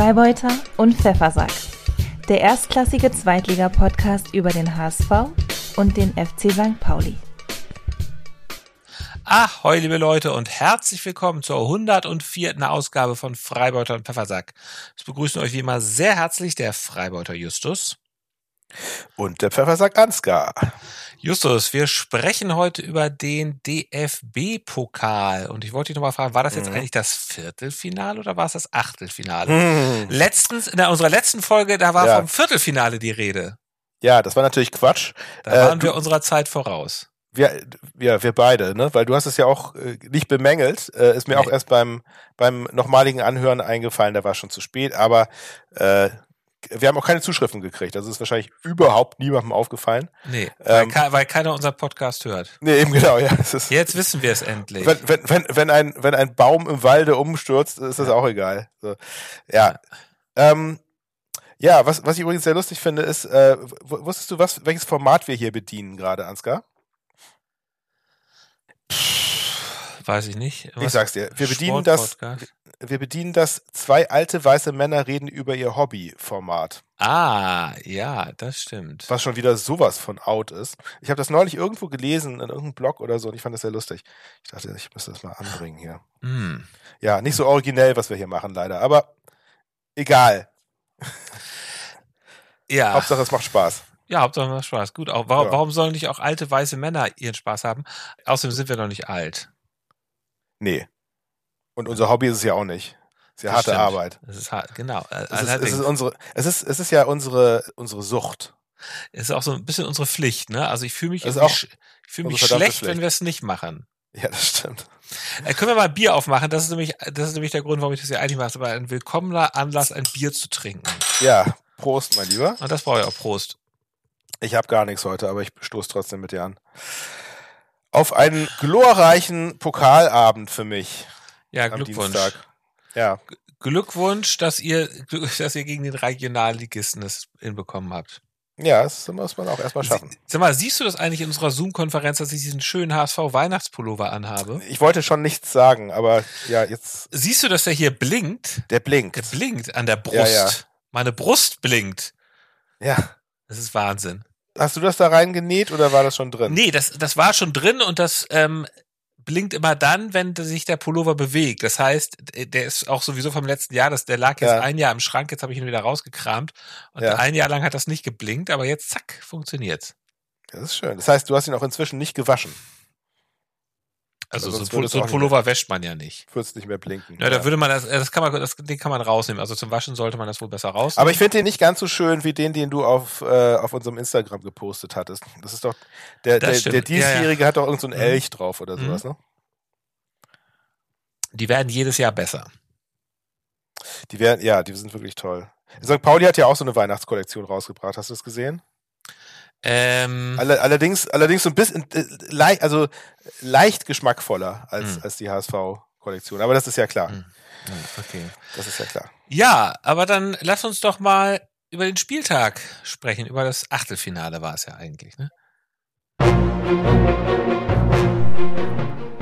Freibeuter und Pfeffersack. Der erstklassige Zweitliga-Podcast über den HSV und den FC St. Pauli. Ahoi, liebe Leute, und herzlich willkommen zur 104. Ausgabe von Freibeuter und Pfeffersack. Es begrüßen euch wie immer sehr herzlich der Freibeuter Justus. Und der Pfeffersack Ansgar. Justus, wir sprechen heute über den DFB-Pokal. Und ich wollte dich nochmal fragen, war das jetzt mhm. eigentlich das Viertelfinale oder war es das Achtelfinale? Mhm. Letztens, in unserer letzten Folge, da war ja. vom Viertelfinale die Rede. Ja, das war natürlich Quatsch. Da äh, waren wir unserer Zeit voraus. Wir, ja, wir beide, ne? Weil du hast es ja auch äh, nicht bemängelt. Äh, ist mir nee. auch erst beim, beim nochmaligen Anhören eingefallen, da war schon zu spät, aber äh, wir haben auch keine Zuschriften gekriegt. Das ist wahrscheinlich überhaupt niemandem aufgefallen. Nee, weil, ähm, weil keiner unseren Podcast hört. Nee, eben genau, ja. Jetzt wissen wir es endlich. Wenn, wenn, wenn, wenn, ein, wenn ein Baum im Walde umstürzt, ist das ja. auch egal. So, ja. Ähm, ja, was, was ich übrigens sehr lustig finde, ist, äh, wusstest du, was, welches Format wir hier bedienen gerade, Ansgar? Weiß ich nicht. Was? Ich sag's dir. Wir bedienen das, wir bedienen das zwei alte weiße Männer reden über ihr Hobby-Format. Ah, ja, das stimmt. Was schon wieder sowas von out ist. Ich habe das neulich irgendwo gelesen in irgendeinem Blog oder so und ich fand das sehr lustig. Ich dachte, ich müsste das mal anbringen hier. Mm. Ja, nicht so originell, was wir hier machen, leider, aber egal. Ja. Hauptsache, es macht Spaß. Ja, Hauptsache es macht Spaß. Gut, auch, warum, ja. warum sollen nicht auch alte weiße Männer ihren Spaß haben? Außerdem sind wir noch nicht alt. Nee. Und unser Hobby ist es ja auch nicht. Es ist ja harte stimmt. Arbeit. Es ist hart, genau. Es ist, es ist, unsere, es ist, es ist ja unsere, unsere Sucht. Es ist auch so ein bisschen unsere Pflicht, ne? Also ich fühle mich, ich fühle mich schlecht, Pflicht. wenn wir es nicht machen. Ja, das stimmt. Äh, können wir mal Bier aufmachen? Das ist nämlich, das ist nämlich der Grund, warum ich das hier eigentlich mache. Aber ein willkommener Anlass, ein Bier zu trinken. Ja, Prost, mein Lieber. Und das brauche ich auch. Prost. Ich habe gar nichts heute, aber ich stoße trotzdem mit dir an. Auf einen glorreichen Pokalabend für mich. Ja, Glückwunsch. Dienstag. Ja. Glückwunsch, dass ihr, dass ihr gegen den Regionalligisten es hinbekommen habt. Ja, das muss man auch erstmal schaffen. Sag mal, siehst du das eigentlich in unserer Zoom-Konferenz, dass ich diesen schönen HSV-Weihnachtspullover anhabe? Ich wollte schon nichts sagen, aber ja, jetzt. Siehst du, dass der hier blinkt? Der blinkt. Der blinkt an der Brust. Ja, ja. Meine Brust blinkt. Ja. Das ist Wahnsinn. Hast du das da reingenäht oder war das schon drin? Nee, das, das war schon drin und das ähm, blinkt immer dann, wenn sich der Pullover bewegt. Das heißt, der ist auch sowieso vom letzten Jahr, das, der lag jetzt ja. ein Jahr im Schrank, jetzt habe ich ihn wieder rausgekramt. Und ja. ein Jahr lang hat das nicht geblinkt, aber jetzt zack, funktioniert's. Das ist schön. Das heißt, du hast ihn auch inzwischen nicht gewaschen. Also, so, so ein Pullover wäscht man ja nicht. Würde es nicht mehr blinken. Ja, ja, da würde man das, das kann man, das, den kann man rausnehmen. Also zum Waschen sollte man das wohl besser rausnehmen. Aber ich finde den nicht ganz so schön wie den, den du auf, äh, auf unserem Instagram gepostet hattest. Das ist doch, der, der, der diesjährige ja, ja. hat doch irgendeinen so mhm. Elch drauf oder sowas, mhm. ne? Die werden jedes Jahr besser. Die werden, ja, die sind wirklich toll. St. Pauli hat ja auch so eine Weihnachtskollektion rausgebracht. Hast du das gesehen? Ähm, allerdings, allerdings so ein bisschen, äh, also leicht geschmackvoller als, mhm. als die HSV-Kollektion. Aber das ist ja klar. Mhm. Okay. Das ist ja klar. Ja, aber dann lass uns doch mal über den Spieltag sprechen. Über das Achtelfinale war es ja eigentlich, ne?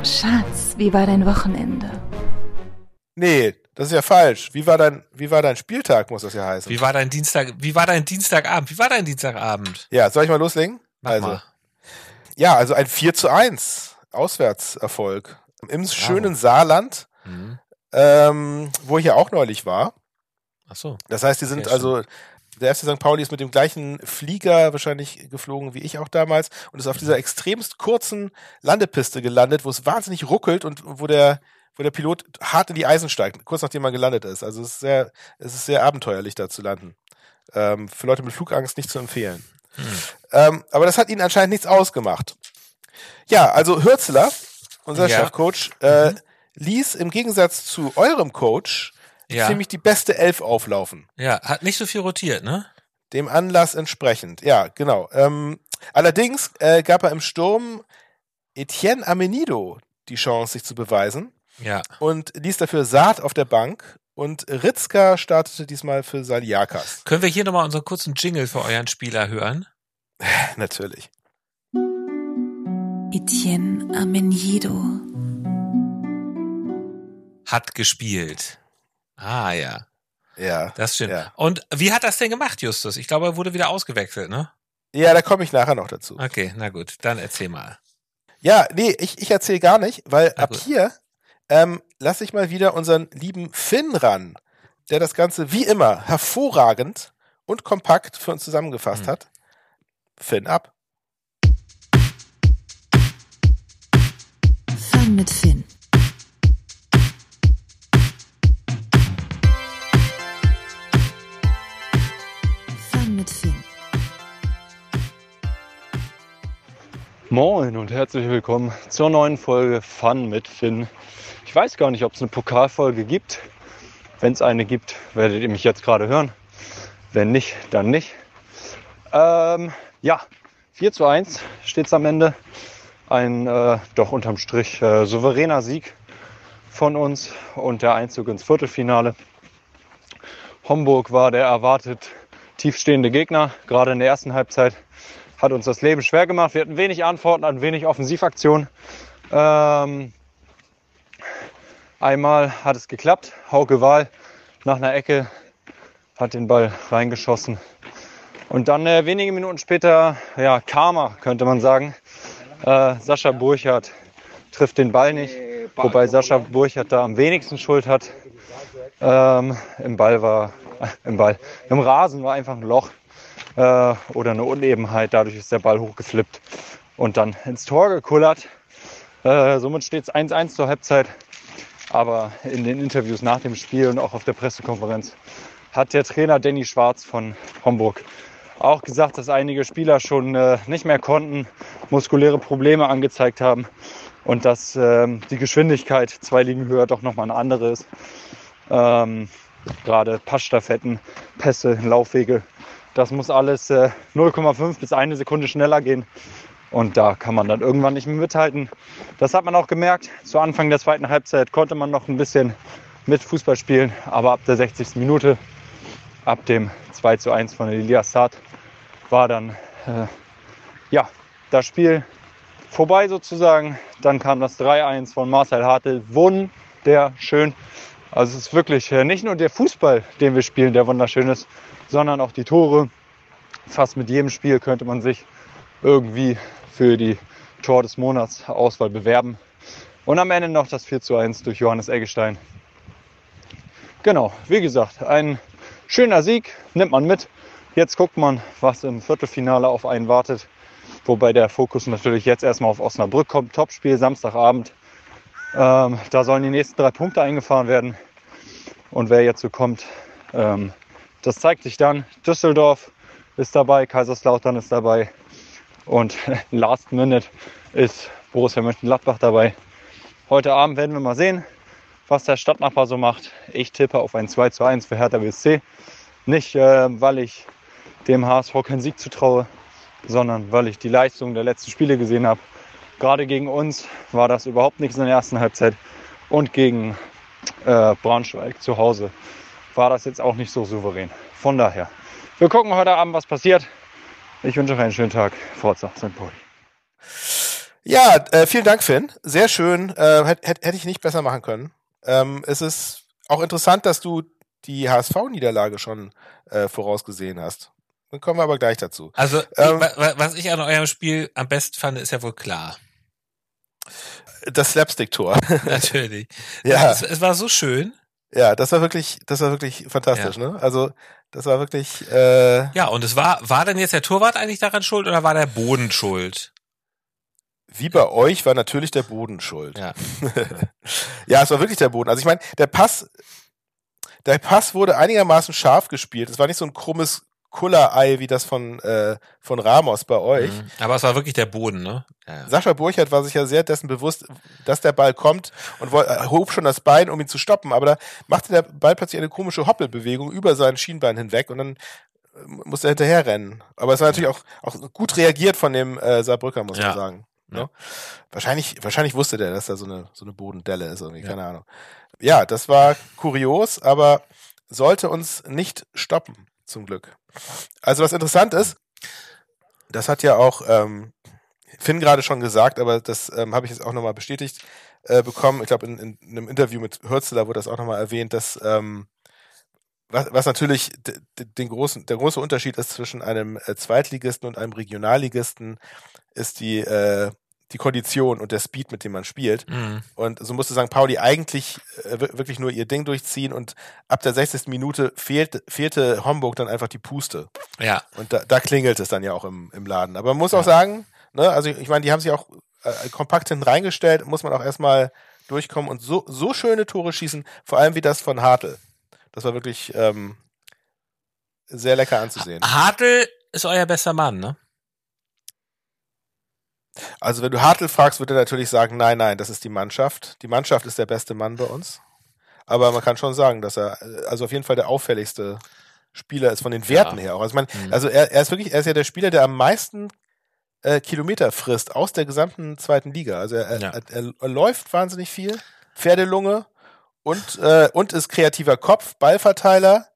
Schatz, wie war dein Wochenende? Nee, das ist ja falsch. Wie war dein, wie war dein Spieltag, muss das ja heißen. Wie war dein Dienstag, wie war dein Dienstagabend? Wie war dein Dienstagabend? Ja, soll ich mal loslegen? Mach also. Mal. Ja, also ein 4 zu 1 Auswärtserfolg im wow. schönen Saarland, mhm. ähm, wo ich ja auch neulich war. Ach so. Das heißt, die sind okay, also, der FC St. Pauli ist mit dem gleichen Flieger wahrscheinlich geflogen wie ich auch damals und ist auf dieser extremst kurzen Landepiste gelandet, wo es wahnsinnig ruckelt und wo der wo der Pilot hart in die Eisen steigt, kurz nachdem man gelandet ist. Also es ist sehr, es ist sehr abenteuerlich, da zu landen. Ähm, für Leute mit Flugangst nicht zu empfehlen. Hm. Ähm, aber das hat ihnen anscheinend nichts ausgemacht. Ja, also Hürzler, unser ja. Chefcoach, äh, mhm. ließ im Gegensatz zu eurem Coach ja. ziemlich die beste Elf auflaufen. Ja, hat nicht so viel rotiert, ne? Dem Anlass entsprechend, ja, genau. Ähm, allerdings äh, gab er im Sturm Etienne Amenido die Chance, sich zu beweisen. Ja. Und ließ dafür Saat auf der Bank und Ritzka startete diesmal für Saliakas. Können wir hier nochmal unseren kurzen Jingle für euren Spieler hören? Natürlich. Etienne Amenido hat gespielt. Ah ja. Ja. Das stimmt. Ja. Und wie hat das denn gemacht, Justus? Ich glaube, er wurde wieder ausgewechselt, ne? Ja, da komme ich nachher noch dazu. Okay, na gut, dann erzähl mal. Ja, nee, ich, ich erzähle gar nicht, weil Na ab gut. hier ähm, lasse ich mal wieder unseren lieben Finn ran, der das Ganze wie immer hervorragend und kompakt für uns zusammengefasst Hm. hat. Finn ab. Fun mit Finn. Fun mit Finn. Moin und herzlich willkommen zur neuen Folge Fun mit Finn. Ich weiß gar nicht, ob es eine Pokalfolge gibt. Wenn es eine gibt, werdet ihr mich jetzt gerade hören. Wenn nicht, dann nicht. Ähm, ja, 4 zu 1 steht es am Ende. Ein äh, doch unterm Strich äh, souveräner Sieg von uns und der Einzug ins Viertelfinale. Homburg war der erwartet tiefstehende Gegner, gerade in der ersten Halbzeit hat uns das Leben schwer gemacht. Wir hatten wenig Antworten, hatten wenig Offensivaktionen. Ähm, einmal hat es geklappt. Hauke Wahl nach einer Ecke hat den Ball reingeschossen. Und dann äh, wenige Minuten später, ja, Karma könnte man sagen. Äh, Sascha Burchardt trifft den Ball nicht, wobei Sascha Burchardt da am wenigsten Schuld hat. Ähm, Im Ball war, äh, im Ball, im Rasen war einfach ein Loch äh, oder eine Unebenheit. Dadurch ist der Ball hochgeflippt und dann ins Tor gekullert. Äh, somit steht es 1-1 zur Halbzeit. Aber in den Interviews nach dem Spiel und auch auf der Pressekonferenz hat der Trainer Danny Schwarz von Homburg auch gesagt, dass einige Spieler schon äh, nicht mehr konnten, muskuläre Probleme angezeigt haben und dass ähm, die Geschwindigkeit zwei Ligen höher doch nochmal eine andere ist. Ähm, Gerade Passstaffetten, Pässe, Laufwege, das muss alles äh, 0,5 bis eine Sekunde schneller gehen. Und da kann man dann irgendwann nicht mehr mithalten. Das hat man auch gemerkt. Zu Anfang der zweiten Halbzeit konnte man noch ein bisschen mit Fußball spielen, aber ab der 60. Minute, ab dem 2 zu 1 von Elias Saad, war dann äh, ja, das Spiel vorbei sozusagen. Dann kam das 3-1 von Marcel Hartl. Wunderschön. Also es ist wirklich äh, nicht nur der Fußball, den wir spielen, der wunderschön ist, sondern auch die Tore. Fast mit jedem Spiel könnte man sich irgendwie für die Tor des Monats Auswahl bewerben. Und am Ende noch das 4 zu 1 durch Johannes Eggestein. Genau, wie gesagt, ein schöner Sieg, nimmt man mit. Jetzt guckt man, was im Viertelfinale auf einen wartet. Wobei der Fokus natürlich jetzt erstmal auf Osnabrück kommt. Topspiel Samstagabend. Ähm, da sollen die nächsten drei Punkte eingefahren werden. Und wer jetzt so kommt, ähm, das zeigt sich dann. Düsseldorf ist dabei, Kaiserslautern ist dabei. Und last minute ist Borussia Mönchengladbach dabei. Heute Abend werden wir mal sehen, was der Stadtnachbar so macht. Ich tippe auf ein 2 zu 1 für Hertha BSC. Nicht, äh, weil ich dem HSV keinen Sieg zutraue, sondern weil ich die Leistung der letzten Spiele gesehen habe. Gerade gegen uns war das überhaupt nichts in der ersten Halbzeit. Und gegen äh, Braunschweig zu Hause war das jetzt auch nicht so souverän. Von daher, wir gucken heute Abend, was passiert. Ich wünsche euch einen schönen Tag. Forza, St. Pauli. Ja, äh, vielen Dank, Finn. Sehr schön. Äh, Hätte hätt, ich nicht besser machen können. Ähm, es ist auch interessant, dass du die HSV-Niederlage schon äh, vorausgesehen hast. Dann kommen wir aber gleich dazu. Also, Ähm, ich, wa- was ich an eurem Spiel am besten fand, ist ja wohl klar. Das Slapstick-Tor. Natürlich. ja, Es, es war so schön. ja, das war wirklich, das war wirklich fantastisch, ne? Also, das war wirklich, äh, Ja, und es war, war denn jetzt der Torwart eigentlich daran schuld oder war der Boden schuld? wie bei euch war natürlich der Boden schuld. Ja. ja, es war wirklich der Boden. Also ich meine, der Pass, der Pass wurde einigermaßen scharf gespielt. Es war nicht so ein krummes Kullerei wie das von, äh, von Ramos bei euch. Mhm. Aber es war wirklich der Boden, ne? Ja, ja. Sascha Burchardt war sich ja sehr dessen bewusst, dass der Ball kommt und äh, hob schon das Bein, um ihn zu stoppen, aber da machte der Ball plötzlich eine komische Hoppelbewegung über sein Schienbein hinweg und dann äh, musste er hinterher rennen. Aber es war natürlich auch, auch gut reagiert von dem äh, Saarbrücker, muss Ja. man sagen. Ja. Ne? Wahrscheinlich, wahrscheinlich wusste der, dass da so eine, so eine Bodendelle ist, irgendwie, keine Ahnung. Ja, das war kurios, aber sollte uns nicht stoppen, zum Glück. Also was interessant ist, das hat ja auch ähm, Finn gerade schon gesagt, aber das ähm, habe ich jetzt auch nochmal bestätigt äh, bekommen. Ich glaube, in, in, in einem Interview mit Hürzler wurde das auch nochmal erwähnt, dass ähm, was, was natürlich den großen, der große Unterschied ist zwischen einem äh, Zweitligisten und einem Regionalligisten, ist die, äh, die Kondition und der Speed, mit dem man spielt. Mhm. Und so musste St. Pauli eigentlich äh, wirklich nur ihr Ding durchziehen und ab der 60. Minute fehlt, fehlte Homburg dann einfach die Puste. Ja. Und da, da klingelt es dann ja auch im, im Laden. Aber man muss ja. auch sagen, ne, also ich meine, die haben sich auch äh, kompakt hinten reingestellt, muss man auch erstmal durchkommen und so, so schöne Tore schießen, vor allem wie das von Hartl. Das war wirklich ähm, sehr lecker anzusehen. Hartl ist euer bester Mann, ne? Also wenn du Hartl fragst, wird er natürlich sagen, nein, nein, das ist die Mannschaft. Die Mannschaft ist der beste Mann bei uns. Aber man kann schon sagen, dass er also auf jeden Fall der auffälligste Spieler ist von den Werten ja. her auch. Also, man, mhm. also er, er ist wirklich, er ist ja der Spieler, der am meisten äh, Kilometer frisst aus der gesamten zweiten Liga. Also er, ja. er, er, läuft wahnsinnig viel, Pferdelunge und, äh, und ist kreativer Kopf, Ballverteiler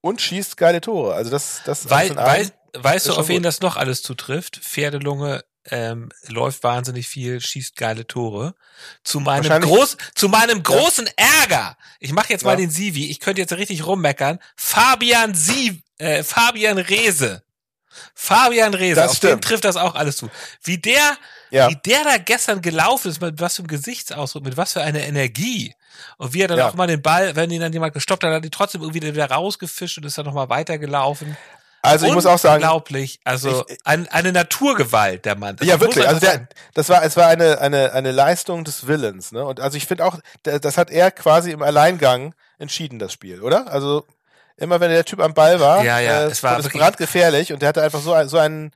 und schießt geile Tore. Also das, das Weil, weiß, weißt du, auf wen das noch alles zutrifft? Pferdelunge, ähm, läuft wahnsinnig viel, schießt geile Tore. Zu meinem groß, zu meinem großen ja. Ärger. Ich mache jetzt ja. mal den Sivi. Ich könnte jetzt richtig rummeckern. Fabian Sie, äh, Fabian Rehse. Fabian Rehse, das auf stimmt. den trifft das auch alles zu. Wie der, ja. wie der da gestern gelaufen ist, mit was für einem Gesichtsausdruck, mit was für einer Energie. Und wie er dann ja. auch mal den Ball, wenn ihn dann jemand gestoppt hat, hat er trotzdem irgendwie wieder rausgefischt und ist dann nochmal weitergelaufen. Also ich muss auch sagen, unglaublich, also ich, ein, eine Naturgewalt der Mann. Das ja wirklich, also der, das war es war eine eine eine Leistung des Willens, ne? Und also ich finde auch, das hat er quasi im Alleingang entschieden das Spiel, oder? Also immer wenn der Typ am Ball war, ja, ja, äh, es war das brandgefährlich und der hatte einfach so ein, so einen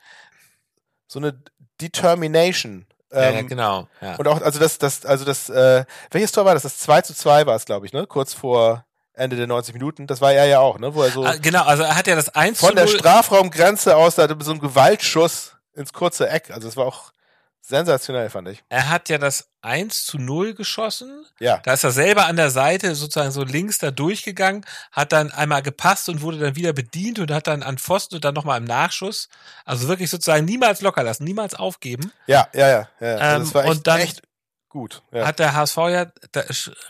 so eine Determination. Ähm, ja, ja, ähm, genau. Ja. Und auch, also das, das, also das, äh, welches Tor war das? Das 2 zu 2 war es, glaube ich, ne? Kurz vor Ende der 90 Minuten. Das war er ja auch, ne? Wo er so ah, genau, also er hat ja das 1 von der Strafraumgrenze aus, da hatte so einen Gewaltschuss ins kurze Eck. Also es war auch sensationell, fand ich. Er hat ja das 1 zu 0 geschossen. Ja. Da ist er selber an der Seite sozusagen so links da durchgegangen, hat dann einmal gepasst und wurde dann wieder bedient und hat dann an Pfosten und dann nochmal im Nachschuss. Also wirklich sozusagen niemals locker lassen, niemals aufgeben. Ja, ja, ja. ja. Also ähm, das war echt, und dann, echt gut. Ja. Hat der HSV ja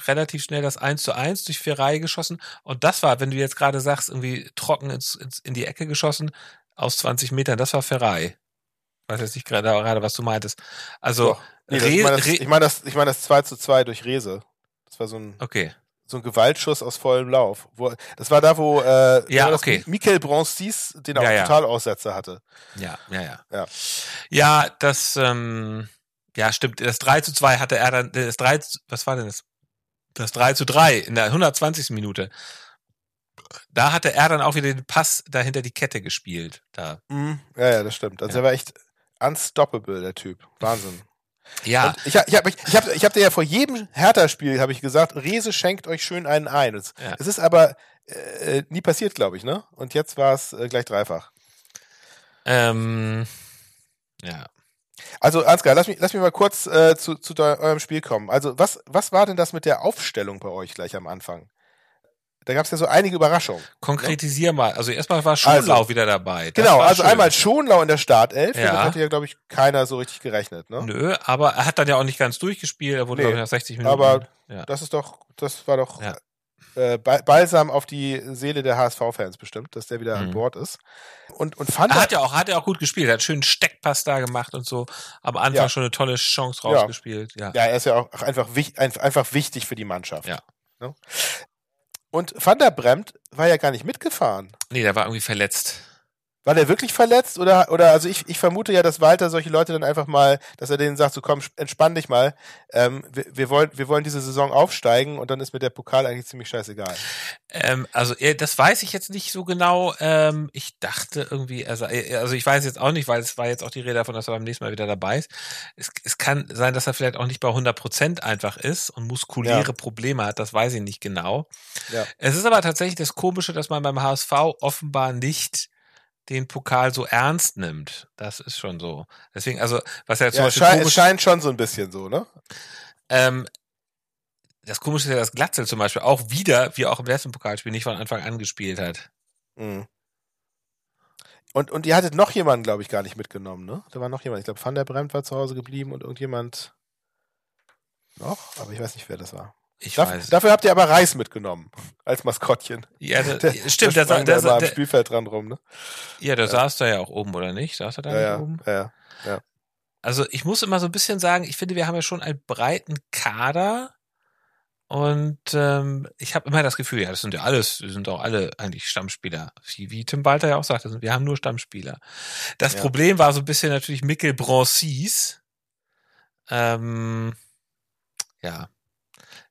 relativ schnell das 1 zu 1 durch vier Reihe geschossen. Und das war, wenn du jetzt gerade sagst, irgendwie trocken ins, ins, in die Ecke geschossen, aus 20 Metern, das war Ferrari. Ich weiß jetzt nicht gerade, gerade was du meintest. Also, nee, ich meine das, ich mein das, ich mein das 2 zu 2 durch Rese. Das war so ein, okay. so ein Gewaltschuss aus vollem Lauf. Wo, das war da, wo äh, ja, okay. Michael Broncis den auch ja, Totalaussetzer hatte. Ja, ja, ja. Ja, ja das, ähm, ja, stimmt. Das 3 zu 2 hatte er dann, das 3, was war denn das? Das 3 zu 3 in der 120. Minute. Da hatte er dann auch wieder den Pass dahinter die Kette gespielt. Da. Mhm. Ja, ja, das stimmt. Also ja. er war echt unstoppable, der Typ. Wahnsinn. Ja. Und ich habe ich hab, ich hab, ich hab dir ja vor jedem Hertha-Spiel habe ich gesagt, Rese schenkt euch schön einen ein. Es, ja. es ist aber äh, nie passiert, glaube ich, ne? Und jetzt war es äh, gleich dreifach. Ähm, ja. Also Ansgar, lass mich, lass mich mal kurz äh, zu, zu eurem Spiel kommen. Also was, was war denn das mit der Aufstellung bei euch gleich am Anfang? Da gab es ja so einige Überraschungen. Konkretisier ne? mal. Also erstmal war Schonlau also, wieder dabei. Das genau, also schön. einmal Schonlau in der Startelf. Ja. Damit hatte ja, glaube ich, keiner so richtig gerechnet. Ne? Nö, aber er hat dann ja auch nicht ganz durchgespielt. Er wurde, nee, glaube ich, nach 60 Minuten. Aber ja. das ist doch, das war doch ja. Äh, Balsam auf die Seele der HSV-Fans bestimmt, dass der wieder mhm. an Bord ist. Und, und fand er hat ja auch, hat ja auch gut gespielt. Er hat schön Steckpass da gemacht und so. Am Anfang ja. schon eine tolle Chance rausgespielt. Ja. ja, er ist ja auch einfach, einfach wichtig für die Mannschaft. Ja. Ne? Und Van der Bremt war ja gar nicht mitgefahren. Nee, der war irgendwie verletzt. War der wirklich verletzt oder oder also ich, ich vermute ja, dass Walter solche Leute dann einfach mal, dass er denen sagt, so komm, entspann dich mal. Ähm, wir, wir wollen wir wollen diese Saison aufsteigen und dann ist mir der Pokal eigentlich ziemlich scheißegal. Ähm, also das weiß ich jetzt nicht so genau. Ähm, ich dachte irgendwie, also also ich weiß jetzt auch nicht, weil es war jetzt auch die Rede davon, dass er beim nächsten Mal wieder dabei ist. Es, es kann sein, dass er vielleicht auch nicht bei 100 Prozent einfach ist und muskuläre ja. Probleme hat. Das weiß ich nicht genau. Ja. Es ist aber tatsächlich das Komische, dass man beim HSV offenbar nicht den Pokal so ernst nimmt. Das ist schon so. Deswegen, also, was ja zum ja, Beispiel. Schein, es scheint schon so ein bisschen so, ne? Ähm, das Komische ist ja, dass Glatzel zum Beispiel auch wieder, wie auch im letzten Pokalspiel, nicht von Anfang an gespielt hat. Mhm. Und, und ihr hattet noch jemanden, glaube ich, gar nicht mitgenommen, ne? Da war noch jemand. Ich glaube, Van der Bremt war zu Hause geblieben und irgendjemand noch, aber ich weiß nicht, wer das war. Ich Darf, weiß. dafür habt ihr aber Reis mitgenommen als Maskottchen. Ja, da, Der, stimmt, der der, der, da immer am der, Spielfeld dran rum, ne? ja, der saß da ja auch oben, oder nicht? Saß er da Ja, nicht oben? ja, ja. Also ich muss immer so ein bisschen sagen, ich finde, wir haben ja schon einen breiten Kader und ähm, ich habe immer das Gefühl, ja, das sind ja alles, wir sind auch alle eigentlich Stammspieler. Wie, wie Tim Walter ja auch sagte, wir haben nur Stammspieler. Das Ja. Problem war so ein bisschen natürlich Mikkel Broncis. Ähm, ja,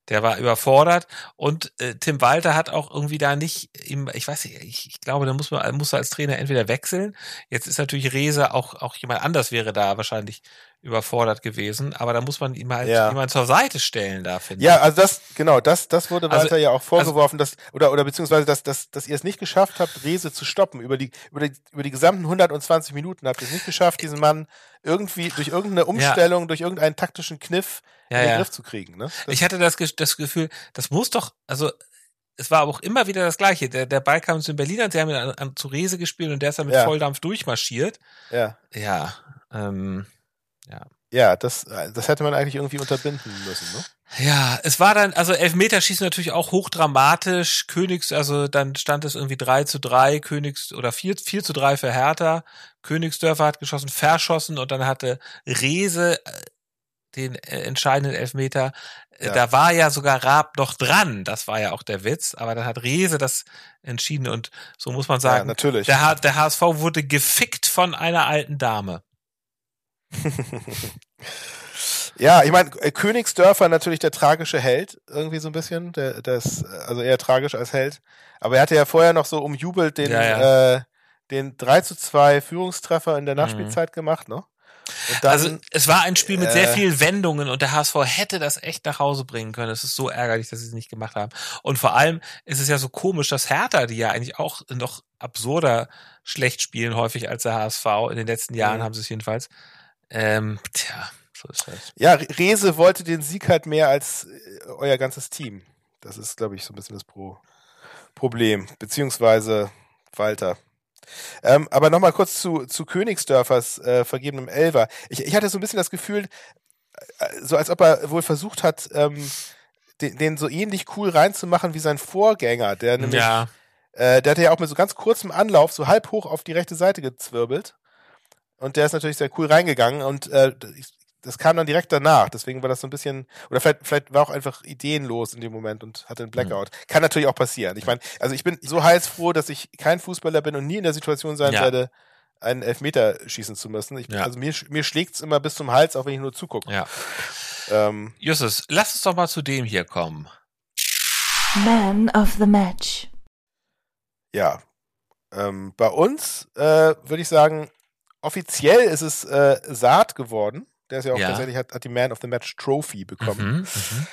der war überfordert und äh, Tim Walter hat auch irgendwie da nicht im, ich weiß nicht, ich, ich glaube, da muss man muss er als Trainer entweder wechseln. Jetzt ist natürlich Rese auch auch jemand anders wäre da wahrscheinlich überfordert gewesen, aber da muss man ihm halt Ja. jemand zur Seite stellen da finde Ja, also das, genau, das, das wurde Also- Walter ja auch vorgeworfen, dass, oder, oder beziehungsweise, dass, dass, dass ihr es nicht geschafft habt, Rese zu stoppen. Über die, über die, über die gesamten 120 Minuten habt ihr es nicht geschafft, diesen Mann irgendwie durch irgendeine Umstellung, durch irgendeinen taktischen Kniff Ja, in den ja. Griff zu kriegen, ne? Das, Ich hatte das, das Gefühl, das muss doch, also es war aber auch immer wieder das Gleiche. Der, der Ball kam zu den Berlinern, sie haben ihn an, an, zu Rese gespielt und der ist dann mit Ja. Volldampf durchmarschiert. ja. Ja, ähm, Ja, das, das hätte man eigentlich irgendwie unterbinden müssen, ne? Ja, es war dann, also Elfmeterschießen natürlich auch hochdramatisch. Königs, also dann stand es irgendwie 3 zu 3, Königs oder 4, 4 zu 3 für Hertha. Königsdörfer hat geschossen, verschossen und dann hatte Rese äh, den äh, entscheidenden Elfmeter. Äh, Ja. Da war ja sogar Raab noch dran. Das war ja auch der Witz. Aber dann hat Rese das entschieden und so muss man Ja, sagen, natürlich. der, der HSV wurde gefickt von einer alten Dame. Ja, ich meine, äh, Königsdörfer natürlich der tragische Held, irgendwie so ein bisschen. Der, das, also eher tragisch als Held. Aber er hatte ja vorher noch so umjubelt den, Ja, ja. Äh, den 3 zu 2 Führungstreffer in der Mhm. Nachspielzeit gemacht, ne? Dann, also es war ein Spiel mit sehr äh, vielen Wendungen und der HSV hätte das echt nach Hause bringen können. Es ist so ärgerlich, dass sie es nicht gemacht haben. Und vor allem ist es ja so komisch, dass Hertha, die ja eigentlich auch noch absurder schlecht spielen häufig als der HSV, in den letzten Jahren Mhm. haben sie es jedenfalls. Ähm, tja, so ist das. ja, Rese wollte den Sieg halt mehr als äh, euer ganzes Team. Das ist, glaube ich, so ein bisschen das Pro Problem. Beziehungsweise Walter. Ähm, aber nochmal kurz zu, zu Königsdörfers äh, vergebenem Elver. Ich, ich hatte so ein bisschen das Gefühl, äh, so als ob er wohl versucht hat, ähm, den, den so ähnlich cool reinzumachen wie sein Vorgänger, der nämlich, Ja, äh, der hatte ja auch mit so ganz kurzem Anlauf so halb hoch auf die rechte Seite gezwirbelt. Und der ist natürlich sehr cool reingegangen und äh, ich- das kam dann direkt danach. Deswegen war das so ein bisschen, oder vielleicht, vielleicht war auch einfach ideenlos in dem Moment und hatte einen Blackout. Kann natürlich auch passieren. Ich meine, also ich bin so heilsfroh, dass ich kein Fußballer bin und nie in der Situation sein Ja. werde, einen Elfmeter schießen zu müssen. Ich, Ja. Also mir, mir schlägt's immer bis zum Hals, auch wenn ich nur zugucke. ja. Ähm, Justus, lass uns doch mal zu dem hier kommen. Man of the Match. ja. Ähm, bei uns äh, würde ich sagen, offiziell ist es äh, Saat geworden. Der ist ja auch Ja. tatsächlich, hat, hat die Man of the Match Trophy bekommen. Mhm, mhm.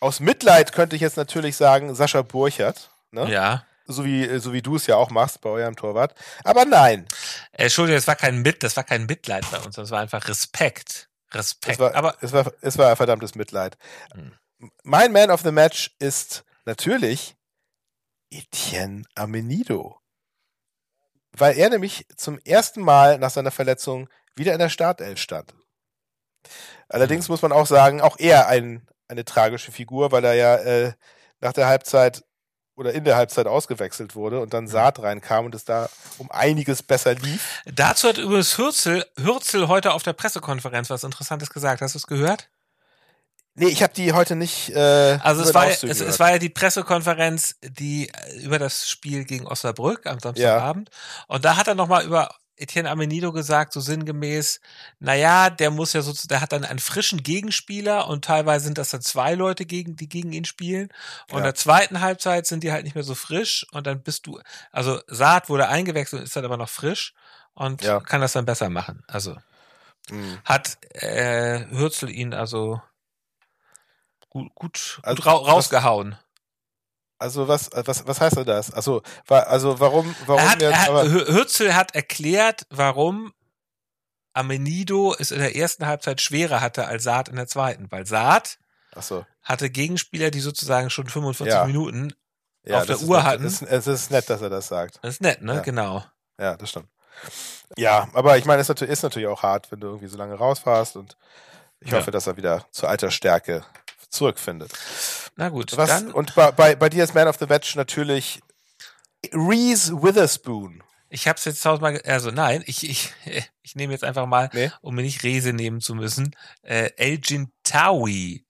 Aus Mitleid könnte ich jetzt natürlich sagen, Sascha Burchert. Ne? Ja. So wie, so wie du es ja auch machst bei eurem Torwart. Aber nein. Äh, Entschuldigung, das war kein Mit, das war kein Mitleid bei uns, das war einfach Respekt. Respekt. Es war, Aber es, war, es war ein verdammtes Mitleid. Hm. Mein Man of the Match ist natürlich Etienne Amenido. Weil er nämlich zum ersten Mal nach seiner Verletzung wieder in der Startelf stand. Allerdings Hm. muss man auch sagen, auch er ein, eine tragische Figur, weil er ja äh, nach der Halbzeit oder in der Halbzeit ausgewechselt wurde und dann Saat reinkam und es da um einiges besser lief. Dazu hat übrigens Hürzel, Hürzel heute auf der Pressekonferenz was Interessantes gesagt. Hast du es gehört? Nee, ich habe die heute nicht. Äh, Also es war, ja- es, es war ja die Pressekonferenz, die äh, über das Spiel gegen Osnabrück am Samstagabend. Und da hat er nochmal über Etienne Amenido gesagt, so sinngemäß, naja, der muss ja sozusagen, der hat dann einen frischen Gegenspieler und teilweise sind das dann zwei Leute, gegen, die gegen ihn spielen. Und Ja. in der zweiten Halbzeit sind die halt nicht mehr so frisch und dann bist du, also Saat wurde eingewechselt, ist dann aber noch frisch und Ja. kann das dann besser machen. Also Hm. hat äh, Hürzel ihn also gut, gut, Also, gut ra rausgehauen. Also was, was, was heißt denn das? Also, wa- also warum, warum Er hat, jetzt, er hat, Hürzel hat erklärt, warum Amenido es in der ersten Halbzeit schwerer hatte als Saat in der zweiten, weil Saat ach so, hatte Gegenspieler, die sozusagen schon 45 Ja. Minuten. ja, auf der Uhr nett, hatten. Es ist, ist nett, dass er das sagt. Das ist nett, ne? Ja. Genau. Ja, das stimmt. Ja, aber ich meine, es ist natürlich, auch hart, wenn du irgendwie so lange rausfährst und ich hoffe, dass er wieder zu alter Stärke zurückfindet. Na gut, Was, dann. und bei, bei, bei dir ist Man of the Match natürlich Reese Witherspoon. Ich habe es jetzt tausendmal, also nein, ich, ich, ich nehme jetzt einfach mal, Nee. um mir nicht Rese nehmen zu müssen, äh, Elgin Tawi.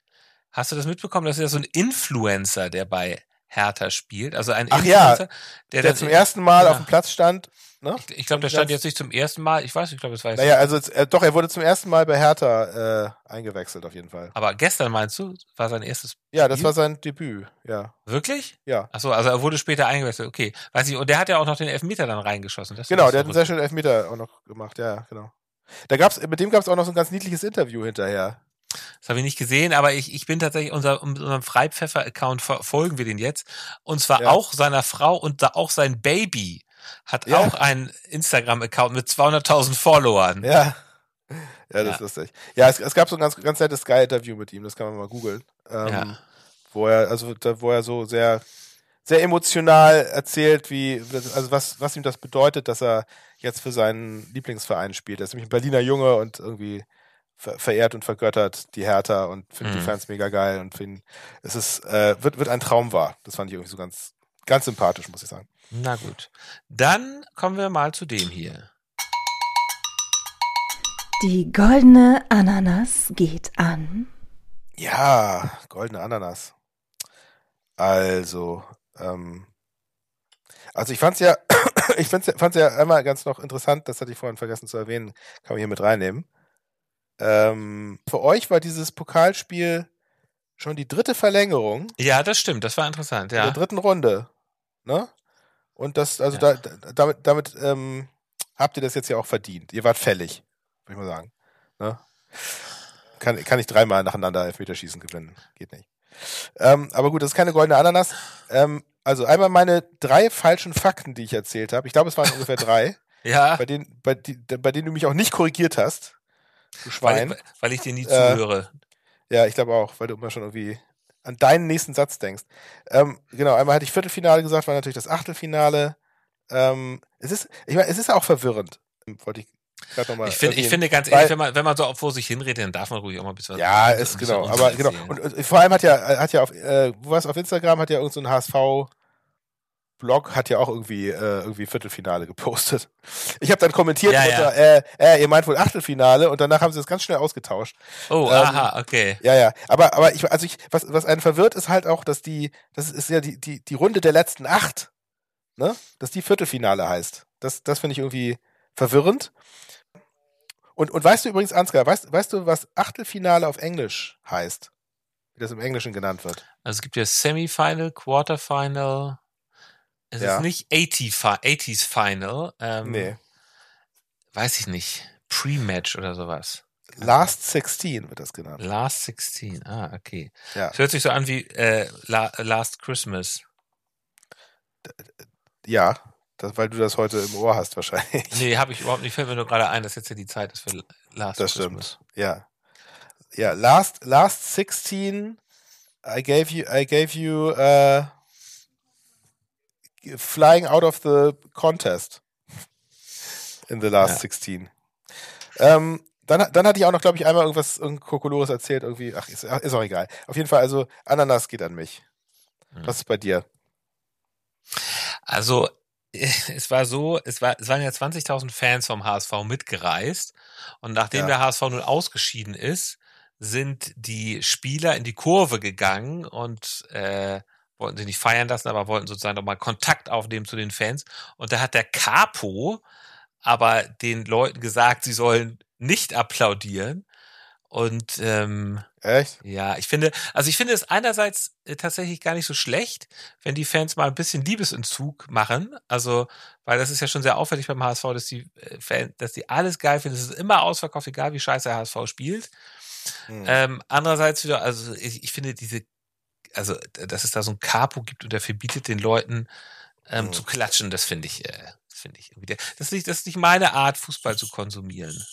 Hast du das mitbekommen? Das ist ja so ein Influencer, der bei Hertha spielt. Also ein Ach ja, Influencer, der, Der dann- zum ersten Mal ja. auf dem Platz stand. Ne? Ich, ich glaube, der stand jetzt nicht zum ersten Mal. Ich weiß, nicht, ich glaube, es war jetzt. Naja, also jetzt, äh, doch, er wurde zum ersten Mal bei Hertha äh, eingewechselt, auf jeden Fall. Aber gestern meinst du, war sein erstes Ja, das war sein Debüt, ja. Wirklich? Ja. Achso, also er wurde später eingewechselt. Okay, weiß ich. Und der hat ja auch noch den Elfmeter dann reingeschossen. Das Genau, der hat einen sehr schönen Elfmeter auch noch gemacht, ja, genau. Da gab's, mit dem gab es auch noch so ein ganz niedliches Interview hinterher. Das habe ich nicht gesehen, aber ich, ich bin tatsächlich unser, unserem Freipfeffer-Account folgen wir den jetzt. Und zwar Ja. auch seiner Frau und da auch sein Baby hat Ja. auch einen Instagram-Account mit 200.000 Followern. Ja. Ja, das Ja. ist lustig. Ja, es, es gab so ein ganz, ganz nettes Sky-Interview mit ihm, das kann man mal googeln. Ähm, Ja. Wo er, also da, wo er so sehr, sehr emotional erzählt, wie, also was, was ihm das bedeutet, dass er jetzt für seinen Lieblingsverein spielt. Er ist nämlich ein Berliner Junge und irgendwie ver verehrt und vergöttert die Hertha und findet die Mhm. Fans mega geil und finden, es ist, äh, wird, wird ein Traum wahr. Das fand ich irgendwie so ganz, ganz sympathisch, muss ich sagen. Na gut. Dann kommen wir mal zu dem hier. Die goldene Ananas geht an. Ja, goldene Ananas. Also, ähm, also ich fand's ja, ich fand's, fand's ja einmal ganz noch interessant, das hatte ich vorhin vergessen zu erwähnen, kann man hier mit reinnehmen. Ähm, für euch war dieses Pokalspiel schon die dritte Verlängerung Ja, das stimmt. Das war interessant. in Ja. der dritten Runde, ne? Und das, also Ja. da, da, damit, damit ähm, habt ihr das jetzt ja auch verdient. Ihr wart fällig, würde ich mal sagen. Ne? Kann, kann ich dreimal nacheinander Elfmeterschießen gewinnen. Geht nicht. Ähm, aber gut, das ist keine goldene Ananas. Ähm, also einmal meine drei falschen Fakten, die ich erzählt habe. Ich glaube, es waren ungefähr drei, Ja, bei denen, bei, die, bei denen du mich auch nicht korrigiert hast. Du Schwein. weil, ich- weil ich dir nie Äh, zuhöre. Ja, ich glaube auch, weil du immer schon irgendwie an deinen nächsten Satz denkst. Ähm, genau, einmal hatte ich Viertelfinale gesagt, war natürlich das Achtelfinale. Ähm, es ist, ich meine, es ist auch verwirrend. Wollte ich gerade nochmal. Ich finde, ich finde ganz weil- ehrlich, wenn man, wenn man so vor sich hinredet, dann darf man ruhig auch mal ein bisschen was Ja, ist genau, aber genau. Und, und vor allem hat ja, hat ja auf, äh, wo war's, auf Instagram hat ja irgend so ein HSV Blog hat ja auch irgendwie äh, irgendwie Viertelfinale gepostet. Ich habe dann kommentiert Ja, unter, äh, äh, ihr meint wohl Achtelfinale und danach haben sie es ganz schnell ausgetauscht. Oh, ähm, aha, okay. Ja, ja. Aber, aber ich, also ich, was, was einen verwirrt, ist halt auch, dass die, das ist ja die, die, die Runde der letzten acht, ne? Dass die Viertelfinale heißt. Das, das finde ich irgendwie verwirrend. Und, und weißt du übrigens, Ansgar, weißt, weißt du, was Achtelfinale auf Englisch heißt? Wie das im Englischen genannt wird? Also es gibt ja Semifinal, Quarterfinal. Es Ja. ist nicht 80 Fi 80s Final. Ähm, Nee. Weiß ich nicht. Pre-Match oder sowas. Last 16 wird das genannt. Last 16. Ah, okay. Ja. Es hört sich so an wie äh, La Last Christmas. Ja. Das, weil du das heute im Ohr hast, wahrscheinlich. Nee, habe ich überhaupt nicht. Fällt mir nur gerade ein, dass jetzt ja die Zeit ist für Last Das Christmas. stimmt. Ja. Ja, last last 16 I gave you I gave you uh, flying out of the contest in the last Ja. 16. Ähm, dann, dann hatte ich auch noch, glaube ich, einmal irgendwas irgendein Kokolores erzählt, irgendwie, ach, ist, ist auch egal. Auf jeden Fall, also Ananas geht an mich. Hm. Was ist bei dir? Also, es war so, es, war, es waren ja 20.000 Fans vom HSV mitgereist. Und nachdem Ja. der HSV nun ausgeschieden ist, sind die Spieler in die Kurve gegangen und äh, wollten sie nicht feiern lassen, aber wollten sozusagen nochmal Kontakt aufnehmen zu den Fans. Und da hat der Capo aber den Leuten gesagt, sie sollen nicht applaudieren. Und ähm, Echt? ja, ich finde, also ich finde es einerseits äh, tatsächlich gar nicht so schlecht, wenn die Fans mal ein bisschen Liebesentzug machen. Also, weil das ist ja schon sehr auffällig beim HSV, dass die äh, Fans, dass die alles geil finden. Es ist immer ausverkauft, egal wie scheiße der HSV spielt. Hm. Ähm, andererseits wieder, also ich, ich finde diese, also dass es da so ein Capo gibt und der verbietet den Leuten ähm, Mhm. zu klatschen, das finde ich, äh, das finde ich irgendwie, der- das ist nicht, das ist nicht meine Art, Fußball zu konsumieren.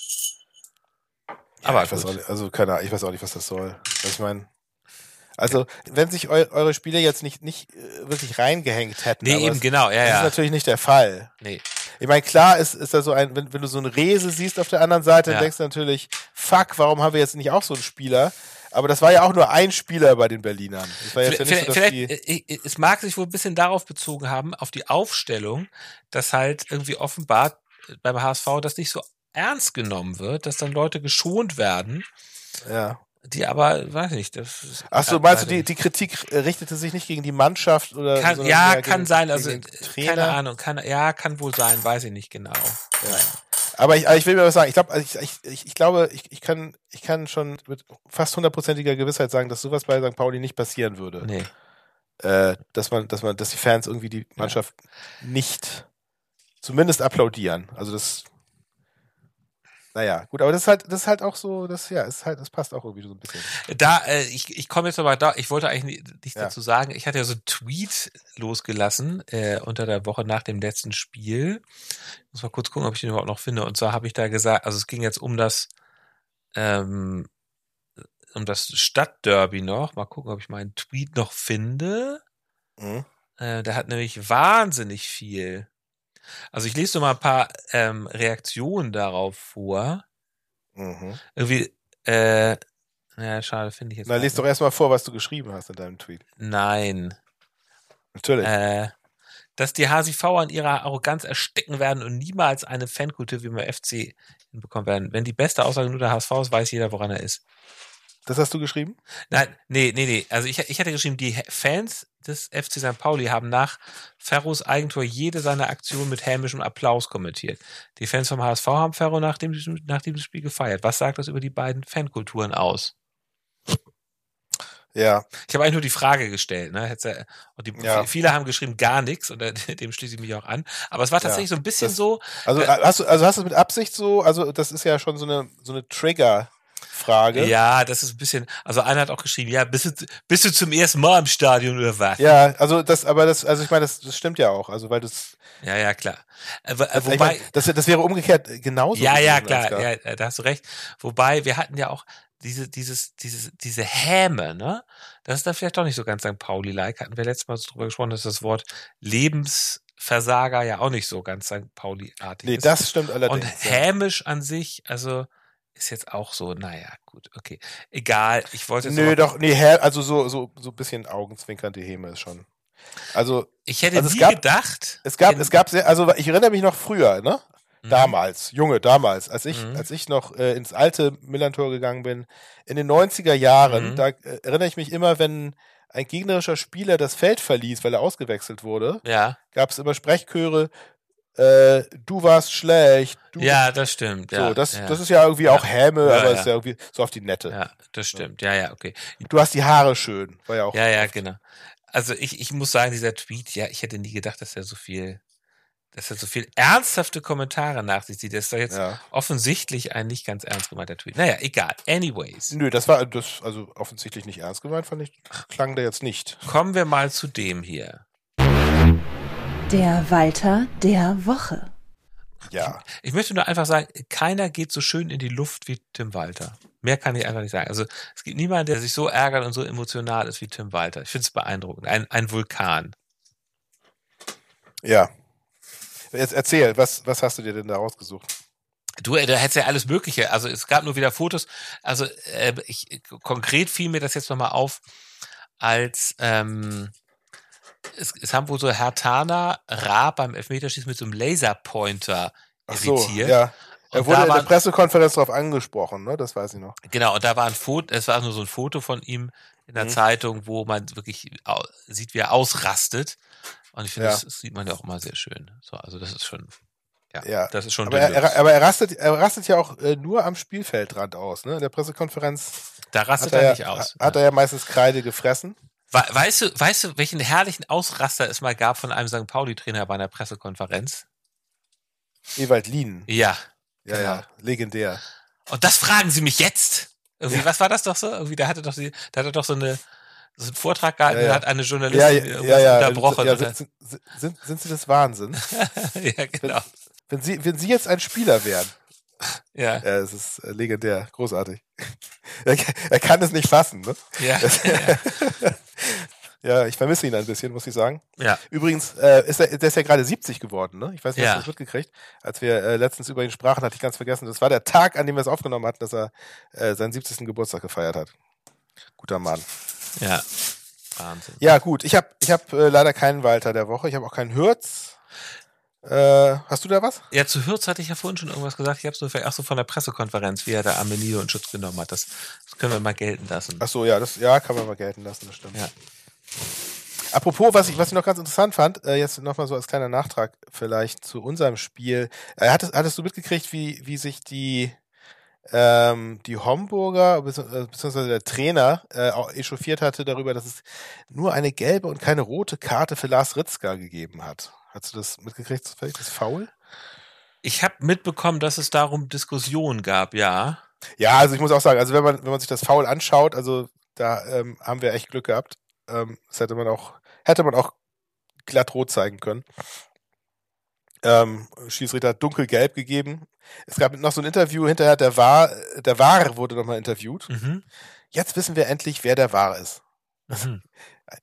Ja, aber ich weiß auch nicht, also keine Ahnung, ich weiß auch nicht, was das soll. Ich meine. Also, wenn sich eu eure Spiele jetzt nicht, nicht äh, wirklich reingehängt hätten, Nee, eben es, genau, ja, das ist ja. natürlich nicht der Fall. Nee. Ich meine, klar ist, ist da so ein, wenn, wenn du so einen Rese siehst auf der anderen Seite, Ja. dann denkst du natürlich, fuck, warum haben wir jetzt nicht auch so einen Spieler? Aber das war ja auch nur ein Spieler bei den Berlinern. Das war jetzt ja nicht so, dass vielleicht, die, äh, es mag sich wohl ein bisschen darauf bezogen haben, auf die Aufstellung, dass halt irgendwie offenbar beim HSV das nicht so ernst genommen wird, dass dann Leute geschont werden, ja. die aber, weiß nicht, das ist- Ach so, meinst du, die, die Kritik äh, richtete sich nicht gegen die Mannschaft oder kann, ja, kann gegen, sein, also äh, keine Ahnung, kann, ja, kann wohl sein, weiß ich nicht genau. Aber ich, aber ich will mir was sagen. Ich glaube, also ich, ich, ich, ich glaube, ich, ich kann, ich kann schon mit fast hundertprozentiger Gewissheit sagen, dass sowas bei St. Pauli nicht passieren würde. Nee. Äh, dass man, dass man, dass die Fans irgendwie die Mannschaft nicht zumindest applaudieren. Also das, naja, gut, aber das ist halt, das ist halt auch so, das, ja, ist halt, das passt auch irgendwie so ein bisschen. Da, äh, ich, ich komme jetzt aber da, ich wollte eigentlich ni- nichts Ja. dazu sagen. Ich hatte ja so einen Tweet losgelassen äh, unter der Woche nach dem letzten Spiel. Ich muss mal kurz gucken, ob ich den überhaupt noch finde. Und zwar habe ich da gesagt, also es ging jetzt um das ähm, um das Stadtderby noch. Mal gucken, ob ich meinen Tweet noch finde. Mhm. Äh, der hat nämlich wahnsinnig viel. Also ich lese so mal ein paar ähm, Reaktionen darauf vor. Mhm. Irgendwie, äh, ja, schade, finde ich jetzt. Na, lies doch erstmal vor, was du geschrieben hast in deinem Tweet. Nein. Natürlich. Äh, dass die HSV an ihrer Arroganz ersticken werden und niemals eine Fankultur wie beim FC hinbekommen werden. Wenn die beste Aussage nur der HSV ist, weiß jeder, woran er ist. Das hast du geschrieben? Nein, nee, nee, nee. Also ich, ich hatte geschrieben, die Fans des FC St. Pauli haben nach Ferros Eigentor jede seiner Aktionen mit hämischem Applaus kommentiert. Die Fans vom HSV haben Ferro nach dem, nach dem Spiel gefeiert. Was sagt das über die beiden Fankulturen aus? Ja. Ich habe eigentlich nur die Frage gestellt, ne? Ja- Und die, Ja. viele haben geschrieben gar nichts und äh, dem schließe ich mich auch an. Aber es war tatsächlich so ein bisschen das- so, Also Äh, hast du, also hast du es mit Absicht so, also das ist ja schon so eine, so eine Trigger-Frage. ja, das ist ein bisschen, also einer hat auch geschrieben, ja, bist du, bist du zum ersten Mal im Stadion oder was? Ja, also das, aber das, also ich meine, das, das stimmt ja auch, also weil das, ja, ja klar. Äh, wo- äh, also ich wobei, meine, das, das wäre umgekehrt genauso. ja, ja, klar, ja, äh, da hast du recht. Wobei, wir hatten ja auch diese, dieses, dieses, diese Häme, ne? Das ist dann vielleicht doch nicht so ganz St. Pauli-like. Hatten wir letztes Mal so drüber gesprochen, dass das Wort Lebensversager ja auch nicht so ganz St. Pauli-artig Nee, ist. das stimmt Und allerdings. ja. hämisch an sich, also ist jetzt auch so, naja, gut, okay. Egal, ich wollte Nö, doch, nee, also so, so, so ein bisschen augenzwinkernde Häme ist schon. Also, Ich hätte Also es nie gab- gedacht. es gab, es gab sehr, also ich erinnere mich noch früher, ne? Mhm. Damals, Junge, damals, als ich, Mhm. als ich noch äh, ins alte Millantor gegangen bin, in den 90er Jahren, Mhm. da äh, erinnere ich mich immer, wenn ein gegnerischer Spieler das Feld verließ, weil er ausgewechselt wurde, Ja, gab es immer Sprechchöre, äh, du warst schlecht, du ja, das stimmt. so, Ja, das, ja, das ist ja irgendwie auch Häme, Ja, aber ja. ist ja irgendwie so auf die Nette. ja, das stimmt. Ja, ja, okay. Du hast die Haare schön, war ja auch. Ja, ja, genau. Also ich, ich muss sagen, dieser Tweet, ja, ich hätte nie gedacht, dass er so viel, dass er so viel ernsthafte Kommentare nach sich zieht. Das ist doch jetzt Ja. offensichtlich ein nicht ganz ernst gemeinter Tweet. Naja, egal. Anyways. Nö, das war das also offensichtlich nicht ernst gemeint, fand ich. Klang der jetzt nicht. Kommen wir mal zu dem hier. Der Walter der Woche. Ja. Ich möchte nur einfach sagen, keiner geht so schön in die Luft wie Tim Walter. Mehr kann ich einfach nicht sagen. Also es gibt niemanden, der sich so ärgert und so emotional ist wie Tim Walter. Ich finde es beeindruckend. Ein, ein Vulkan. Ja. Jetzt erzähl, was, was hast du dir denn da rausgesucht? Du, äh, da hättest ja alles Mögliche. Also es gab nur wieder Fotos. Also äh, ich, konkret fiel mir das jetzt nochmal auf, als ähm, es, es haben wohl so Hertaner Raab beim Elfmeterschießen mit so einem Laserpointer Ach so, irritiert. ja. Er wurde in der Pressekonferenz darauf angesprochen, ne? Das weiß ich noch. Genau, und da war ein Foto, es war nur so ein Foto von ihm in der Mhm. Zeitung, wo man wirklich sieht, wie er ausrastet. Und ich finde, Ja. das, das sieht man ja auch immer sehr schön. So, also das ist schon, ja, Ja. das ist schon Aber er, er, aber er rastet, er rastet ja auch äh, nur am Spielfeldrand aus, ne? In der Pressekonferenz da rastet er er, nicht ja, aus. hat er ja meistens Kreide gefressen. We weißt du, weißt du, welchen herrlichen Ausraster es mal gab von einem St. Pauli-Trainer bei einer Pressekonferenz? Ewald Lien. Ja. Ja, Genau. ja, legendär. Und das fragen Sie mich jetzt. Irgendwie, was war das doch so? Irgendwie, da hatte doch die, da hat er doch so eine, so einen Vortrag gehalten, Ja, ja. da hat eine Ja, Journalistin ja, ja, ja. unterbrochen. ja sind, sind, sind, sind Sie des Wahnsinn? ja, genau. Wenn Sie, wenn Sie jetzt ein Spieler wären, Ja, ja, es ist äh, legendär, großartig. er, er kann es nicht fassen, ne? ja, Ja, ich vermisse ihn ein bisschen, muss ich sagen. ja. Übrigens, äh, ist er, der ist ja gerade 70 geworden, ne? Ich weiß nicht, Ja. hast du das mitgekriegt? Als wir äh, letztens über ihn sprachen, hatte ich ganz vergessen. Das war der Tag, an dem wir es aufgenommen hatten, dass er äh, seinen 70. Geburtstag gefeiert hat. Guter Mann. Ja. Wahnsinn. Ja, gut. Ich habe ich hab, äh, leider keinen Walter der Woche. Ich habe auch keinen Hürz. Äh, hast du da was? Ja, zu Hürz hatte ich ja vorhin schon irgendwas gesagt. Ich habe so vielleicht auch so von der Pressekonferenz, wie er da Armenio in Schutz genommen hat. Das, das können wir mal gelten lassen. Ach so, ja, das ja, kann man mal gelten lassen, das stimmt. Ja. Apropos, was ich, was ich noch ganz interessant fand, äh, jetzt nochmal so als kleiner Nachtrag vielleicht zu unserem Spiel. Äh, hattest, hattest du mitgekriegt, wie, wie sich die, ähm, die Homburger, äh, beziehungsweise der Trainer, äh, auch echauffiert hatte darüber, dass es nur eine gelbe und keine rote Karte für Lars Ritzka gegeben hat. Hast du das mitgekriegt, zufällig, das Foul? Ich habe mitbekommen, dass es darum Diskussionen gab, ja. Ja, also ich muss auch sagen, also wenn man, wenn man sich das Foul anschaut, also da ähm, haben wir echt Glück gehabt. Ähm, das hätte man auch, hätte man auch glatt rot zeigen können. Ähm, Schiedsrichter hat dunkelgelb gegeben. Es gab noch so ein Interview hinterher, der war, der War wurde nochmal interviewt. Mhm. Jetzt wissen wir endlich, wer der War ist. Mhm.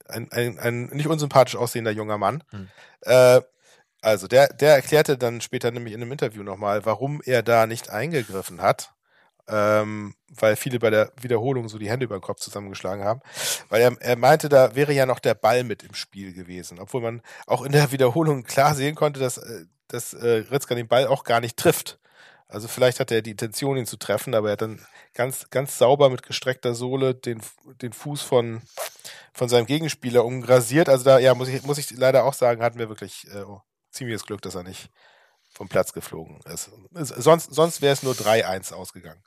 Ein, ein, ein nicht unsympathisch aussehender junger Mann. Hm. Äh, also der, der erklärte dann später nämlich in einem Interview nochmal, warum er da nicht eingegriffen hat. Ähm, weil viele bei der Wiederholung so die Hände über den Kopf zusammengeschlagen haben. Weil er, er meinte, da wäre ja noch der Ball mit im Spiel gewesen. Obwohl man auch in der Wiederholung klar sehen konnte, dass, äh, dass äh, Ritzka den Ball auch gar nicht trifft. Also vielleicht hat er die Intention, ihn zu treffen, aber er hat dann ganz, ganz sauber mit gestreckter Sohle den, den Fuß von, von seinem Gegenspieler umgrasiert. Also da, ja, muss ich, muss ich leider auch sagen, hatten wir wirklich äh, ziemliches Glück, dass er nicht vom Platz geflogen ist. Sonst, sonst wäre es nur 3-1 ausgegangen.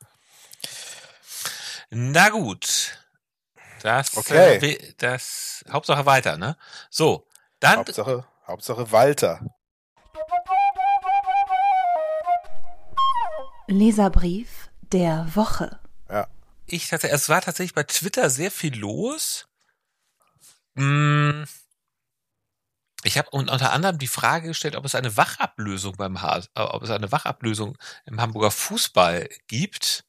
Na gut. Das, Okay. äh, das, Hauptsache weiter, ne? So. Dann, Hauptsache, Hauptsache Walter. Leserbrief der Woche. Ja. ich hatte, es war tatsächlich bei Twitter sehr viel los. Mm. Ich habe unter anderem die Frage gestellt, ob es eine Wachablösung beim H äh, ob es eine Wachablösung im Hamburger Fußball gibt.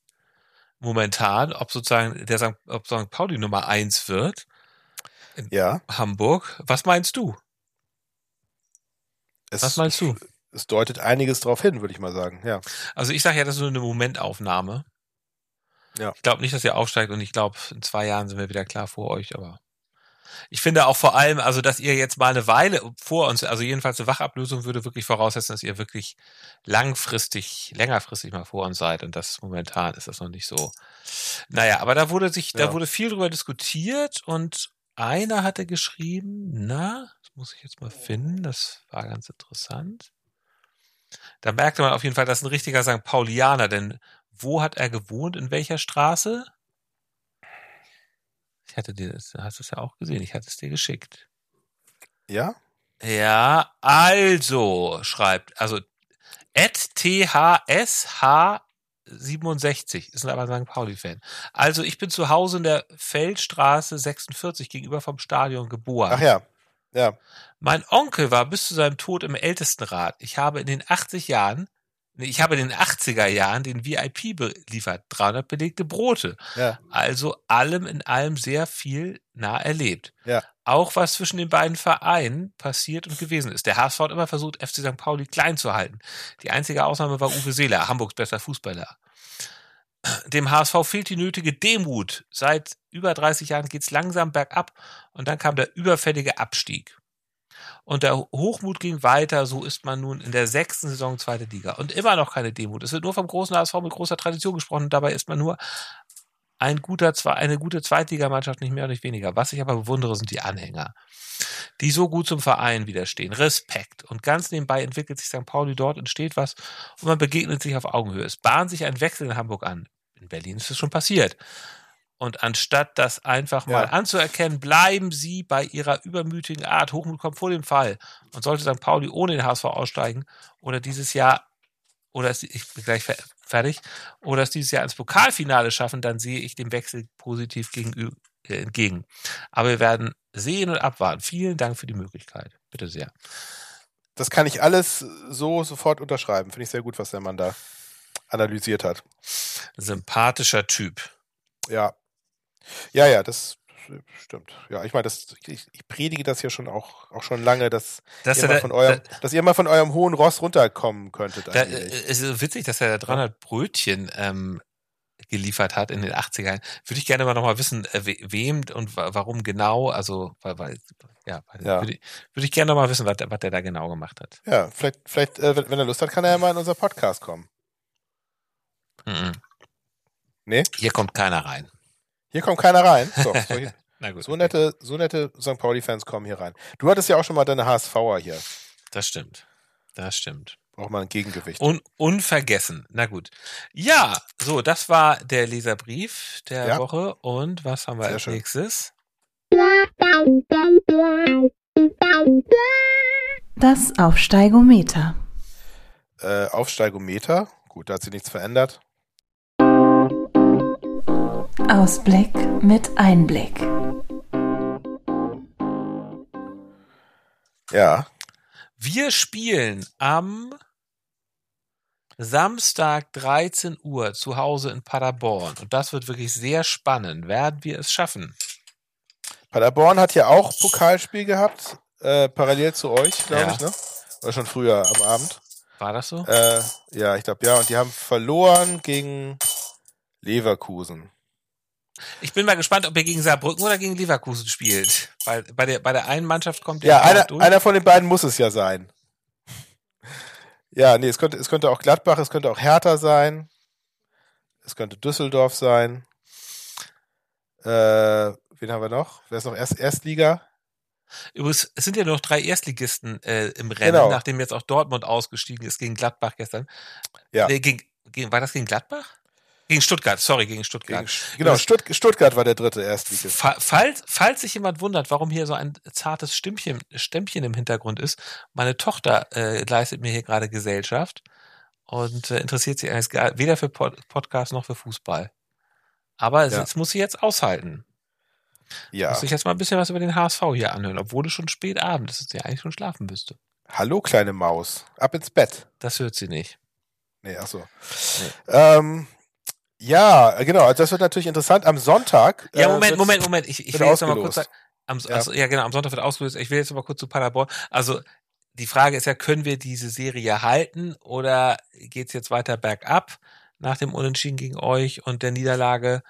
Momentan, ob sozusagen der St. ob St. Pauli Nummer eins wird, Ja. Hamburg. Was meinst du? Es, Was meinst du? Es deutet einiges drauf hin, würde ich mal sagen. Ja. Also ich sage ja, das ist nur eine Momentaufnahme. Ja. Ich glaube nicht, dass ihr aufsteigt und ich glaube, in zwei Jahren sind wir wieder klar vor euch, aber ich finde auch vor allem, also dass ihr jetzt mal eine Weile vor uns, also jedenfalls eine Wachablösung würde wirklich voraussetzen, dass ihr wirklich langfristig, längerfristig mal vor uns seid und das momentan ist das noch nicht so. Naja, aber da wurde sich, da Ja. wurde viel drüber diskutiert und einer hatte geschrieben, na, das muss ich jetzt mal finden, das war ganz interessant. Da merkte man auf jeden Fall, das ist ein richtiger St. Paulianer, denn wo hat er gewohnt? In welcher Straße? Ich hatte dir das, du hast es ja auch gesehen, ich hatte es dir geschickt. Ja? Ja, also, schreibt, also, at THSH67, ist aber ein St. Pauli-Fan. Also, ich bin zu Hause in der Feldstraße 46 gegenüber vom Stadion geboren. Ach ja. Ja. Mein Onkel war bis zu seinem Tod im Ältestenrat. Ich habe in den 80 Jahren, nee, ich habe in den 80er Jahren den VIP beliefert, 300 belegte Brote. Ja. Also allem in allem sehr viel nah erlebt. Ja. Auch was zwischen den beiden Vereinen passiert und gewesen ist. Der HSV hat immer versucht, FC St. Pauli klein zu halten. Die einzige Ausnahme war Uwe Seeler, Hamburgs bester Fußballer. Dem HSV fehlt die nötige Demut. Seit über 30 Jahren geht's langsam bergab und dann kam der überfällige Abstieg. Und der Hochmut ging weiter, so ist man nun in der sechsten Saison zweite Liga. Und immer noch keine Demut. Es wird nur vom großen HSV mit großer Tradition gesprochen und dabei ist man nur ein guter, eine gute Zweitligamannschaft, nicht mehr und nicht weniger. Was ich aber bewundere, sind die Anhänger, die so gut zum Verein widerstehen. Respekt. Und ganz nebenbei entwickelt sich St. Pauli dort, entsteht was und man begegnet sich auf Augenhöhe. Es bahnt sich ein Wechsel in Hamburg an. In Berlin ist es schon passiert. Und anstatt das einfach mal Ja. anzuerkennen, bleiben sie bei ihrer übermütigen Art. Hochmut kommt vor dem Fall. Und sollte St. Pauli ohne den HSV aussteigen oder dieses Jahr, oder es, ich bin gleich fer- fertig, oder es dieses Jahr ins Pokalfinale schaffen, dann sehe ich dem Wechsel positiv gegenü- äh, entgegen. Aber wir werden sehen und abwarten. Vielen Dank für die Möglichkeit. Bitte sehr. Das kann ich alles so sofort unterschreiben. Finde ich sehr gut, was der Mann da analysiert hat. Sympathischer Typ. Ja. Ja, ja, das stimmt. Ja, ich meine, das, ich, ich predige das hier schon auch, auch schon lange, dass, Dass ihr mal da- von eurem, dass ihr mal von eurem hohen Ross runterkommen könntet Da, äh, es ist witzig, dass er 300 Brötchen ähm, geliefert hat in den 80ern. Würde ich gerne mal nochmal wissen, äh, wem und warum genau, also weil, weil ja, ja. Würde, ich, würde ich gerne nochmal wissen, was, was der da genau gemacht hat. Ja, vielleicht, vielleicht äh, wenn, wenn er Lust hat, kann er ja mal in unser Podcast kommen. Mhm. Nee? Hier kommt keiner rein. Hier kommt keiner rein. So, so, hier, Na gut, so nette, so nette St. Pauli-Fans kommen hier rein. Du hattest ja auch schon mal deine HSVer hier. Das stimmt. Das stimmt. Braucht man ein Gegengewicht. Un unvergessen. Na gut. Ja, so, das war der Leserbrief der ja. Woche. Und was haben wir Sehr als schön. nächstes? Das Aufsteigometer. Äh, Aufsteigometer. Gut, da hat sich nichts verändert. Ausblick mit Einblick. Ja. Wir spielen am Samstag 13 Uhr zu Hause in Paderborn. Und das wird wirklich sehr spannend. Werden wir es schaffen? Paderborn hat ja auch Pokalspiel gehabt, äh, parallel zu euch, glaube ja. ich, ne? Oder schon früher am Abend. War das so? Äh, ja, ich glaube ja. Und die haben verloren gegen Leverkusen. Ich bin mal gespannt, ob er gegen Saarbrücken oder gegen Leverkusen spielt. Weil bei der, bei der einen Mannschaft kommt Ja, einer, durch. einer von den beiden muss es ja sein. Ja, nee, es könnte, es könnte auch Gladbach, es könnte auch Hertha sein. Es könnte Düsseldorf sein. Äh, wen haben wir noch? Wer ist noch Erst, Erstliga? Übrigens, es sind ja nur noch drei Erstligisten äh, im Rennen, genau. nachdem jetzt auch Dortmund ausgestiegen ist gegen Gladbach gestern. Ja. Nee, gegen, gegen, war das gegen Gladbach? Gegen Stuttgart, sorry, gegen Stuttgart. Gegen, genau, Stutt Stuttgart war der dritte Erstligist. Falls, falls sich jemand wundert, warum hier so ein zartes Stimmchen, Stämmchen im Hintergrund ist, meine Tochter äh, leistet mir hier gerade Gesellschaft und äh, interessiert sich eigentlich weder für Pod Podcast noch für Fußball. Aber ja. jetzt muss sie jetzt aushalten. Ja. Muss ich jetzt mal ein bisschen was über den HSV hier anhören, obwohl es schon spät Abend ist, dass sie eigentlich schon schlafen müsste. Hallo, kleine Maus. Ab ins Bett. Das hört sie nicht. Nee, ach so. Nee. Ähm, ja, genau. Also das wird natürlich interessant. Am Sonntag. Ja, Moment, äh, Moment, Moment. Ich, ich will jetzt noch mal kurz sagen. Am, ja. Also, ja, genau. Am Sonntag wird ausgelöst. Ich will jetzt noch mal kurz zu Paderborn. Also die Frage ist ja, können wir diese Serie halten oder geht's jetzt weiter bergab nach dem Unentschieden gegen euch und der Niederlage?